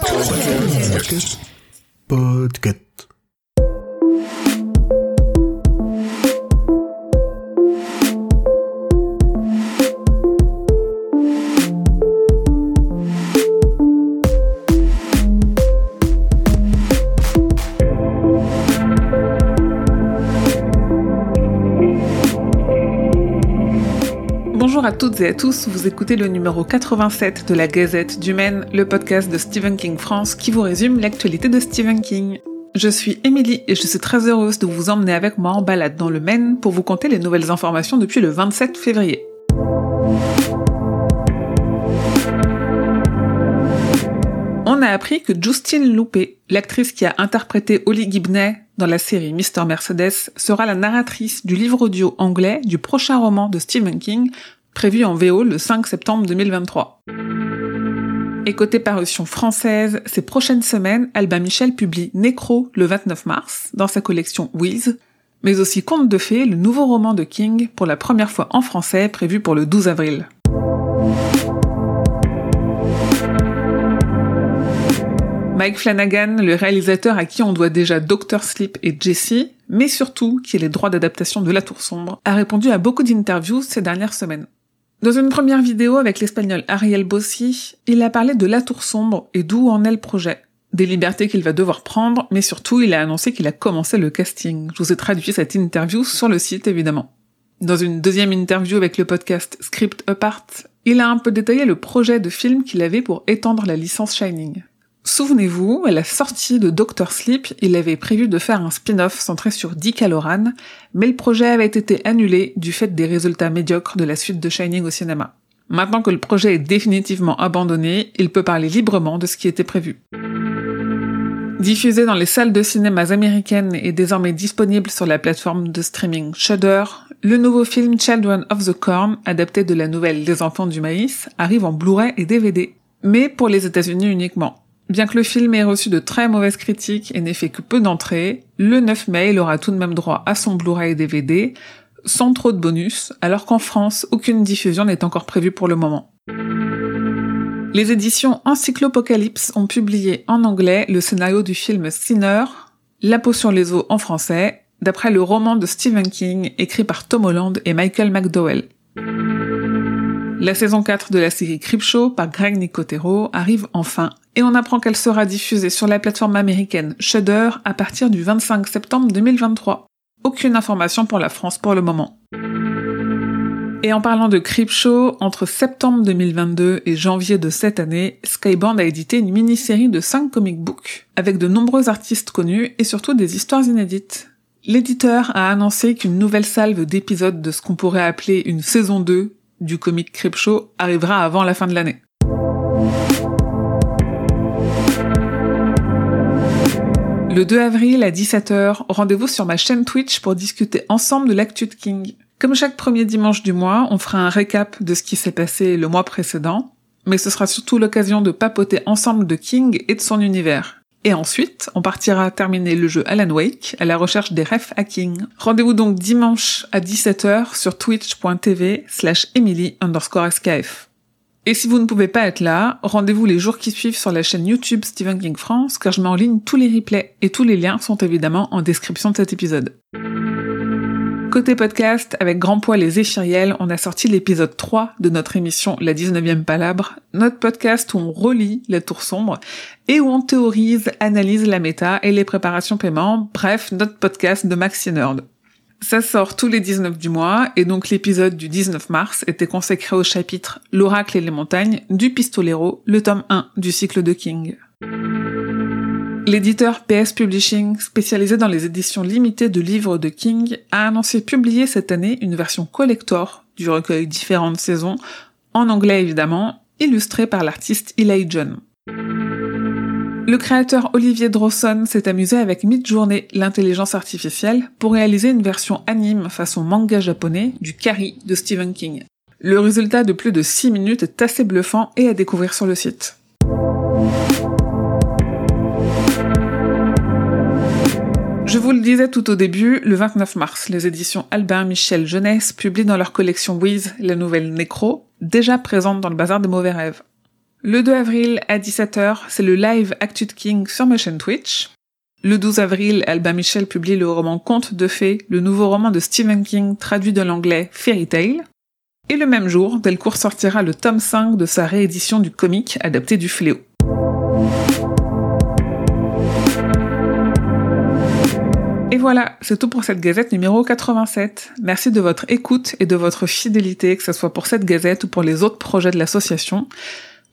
Podcast. Bonjour à toutes et à tous, vous écoutez le numéro 87 de la Gazette du Maine, le podcast de Stephen King France qui vous résume l'actualité de Stephen King. Je suis Émilie et je suis très heureuse de vous emmener avec moi en balade dans le Maine pour vous conter les nouvelles informations depuis le 27 février. On a appris que Justine Loupé, l'actrice qui a interprété Holly Gibney dans la série Mister Mercedes, sera la narratrice du livre audio anglais du prochain roman de Stephen King, prévu en VO le 5 septembre 2023. Et côté parution française, ces prochaines semaines, Albin Michel publie Nécro le 29 mars dans sa collection Wiz, mais aussi Conte de fées, le nouveau roman de King pour la première fois en français prévu pour le 12 avril. Mike Flanagan, le réalisateur à qui on doit déjà Doctor Sleep et Jessie, mais surtout qui est les droits d'adaptation de La Tour Sombre, a répondu à beaucoup d'interviews ces dernières semaines. Dans une première vidéo avec l'espagnol Ariel Bossi, il a parlé de La Tour Sombre et d'où en est le projet, des libertés qu'il va devoir prendre, mais surtout il a annoncé qu'il a commencé le casting. Je vous ai traduit cette interview sur le site évidemment. Dans une deuxième interview avec le podcast Script Apart, il a un peu détaillé le projet de film qu'il avait pour étendre la licence Shining. Souvenez-vous, à la sortie de Doctor Sleep, il avait prévu de faire un spin-off centré sur Dick Halloran, mais le projet avait été annulé du fait des résultats médiocres de la suite de Shining au cinéma. Maintenant que le projet est définitivement abandonné, il peut parler librement de ce qui était prévu. Diffusé dans les salles de cinéma américaines et désormais disponible sur la plateforme de streaming Shudder, le nouveau film Children of the Corn, adapté de la nouvelle Les Enfants du Maïs, arrive en Blu-ray et DVD. Mais pour les États-Unis uniquement. Bien que le film ait reçu de très mauvaises critiques et n'ait fait que peu d'entrées, le 9 mai, il aura tout de même droit à son Blu-ray DVD, sans trop de bonus, alors qu'en France, aucune diffusion n'est encore prévue pour le moment. Les éditions Encyclopocalypse ont publié en anglais le scénario du film Sinner, La potion les eaux en français, d'après le roman de Stephen King écrit par Tom Holland et Michael McDowell. La saison 4 de la série Creepshow par Greg Nicotero arrive enfin et on apprend qu'elle sera diffusée sur la plateforme américaine Shudder à partir du 25 septembre 2023. Aucune information pour la France pour le moment. Et en parlant de Creepshow, entre septembre 2022 et janvier de cette année, Skybound a édité une mini-série de 5 comic books, avec de nombreux artistes connus et surtout des histoires inédites. L'éditeur a annoncé qu'une nouvelle salve d'épisodes de ce qu'on pourrait appeler une saison 2 du comic Creepshow arrivera avant la fin de l'année. Le 2 avril à 17h, rendez-vous sur ma chaîne Twitch pour discuter ensemble de l'actu de King. Comme chaque premier dimanche du mois, on fera un récap de ce qui s'est passé le mois précédent, mais ce sera surtout l'occasion de papoter ensemble de King et de son univers. Et ensuite, on partira terminer le jeu Alan Wake à la recherche des refs à King. Rendez-vous donc dimanche à 17h sur twitch.tv slash emily underscore skf. Et si vous ne pouvez pas être là, rendez-vous les jours qui suivent sur la chaîne YouTube Stephen King France, car je mets en ligne tous les replays et tous les liens sont évidemment en description de cet épisode. Côté podcast, avec Grand Poil et Zéphiriel, on a sorti l'épisode 3 de notre émission La 19e Palabre, notre podcast où on relit La Tour Sombre et où on théorise, analyse la méta et les préparations paiement, bref, notre podcast de Maxi Nerd. Ça sort tous les 19 du mois, et donc l'épisode du 19 mars était consacré au chapitre L'oracle et les montagnes du Pistolero, le tome 1 du cycle de King. L'éditeur PS Publishing, spécialisé dans les éditions limitées de livres de King, a annoncé publier cette année une version collector du recueil Différentes saisons, en anglais évidemment, illustrée par l'artiste Eli John. Le créateur Olivier Drosson s'est amusé avec Midjourney, l'intelligence artificielle, pour réaliser une version anime façon manga japonais du Carrie de Stephen King. Le résultat de plus de 6 minutes est assez bluffant et à découvrir sur le site. Je vous le disais tout au début, le 29 mars, les éditions Albin Michel Jeunesse publient dans leur collection Wiz la nouvelle Nécro, déjà présente dans le bazar des mauvais rêves. Le 2 avril à 17h, c'est le live Actu King sur ma chaîne Twitch. Le 12 avril, Albin Michel publie le roman Conte de fées, le nouveau roman de Stephen King traduit de l'anglais Fairy Tale. Et le même jour, Delcourt sortira le tome 5 de sa réédition du comic adapté du Fléau. Et voilà, c'est tout pour cette gazette numéro 87. Merci de votre écoute et de votre fidélité, que ce soit pour cette gazette ou pour les autres projets de l'association.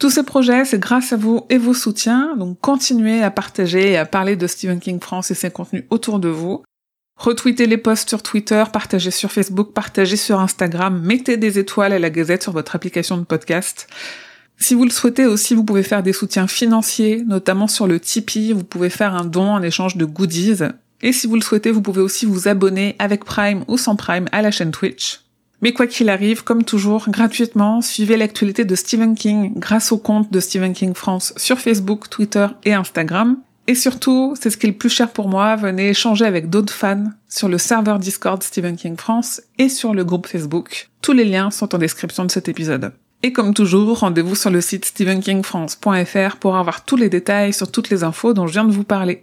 Tous ces projets, c'est grâce à vous et vos soutiens, donc continuez à partager et à parler de Stephen King France et ses contenus autour de vous. Retweetez les posts sur Twitter, partagez sur Facebook, partagez sur Instagram, mettez des étoiles à la Gazette sur votre application de podcast. Si vous le souhaitez aussi, vous pouvez faire des soutiens financiers, notamment sur le Tipeee, vous pouvez faire un don en échange de goodies. Et si vous le souhaitez, vous pouvez aussi vous abonner avec Prime ou sans Prime à la chaîne Twitch. Mais quoi qu'il arrive, comme toujours, gratuitement, suivez l'actualité de Stephen King grâce au compte de Stephen King France sur Facebook, Twitter et Instagram. Et surtout, c'est ce qui est le plus cher pour moi, venez échanger avec d'autres fans sur le serveur Discord Stephen King France et sur le groupe Facebook. Tous les liens sont en description de cet épisode. Et comme toujours, rendez-vous sur le site stephenkingfrance.fr pour avoir tous les détails sur toutes les infos dont je viens de vous parler.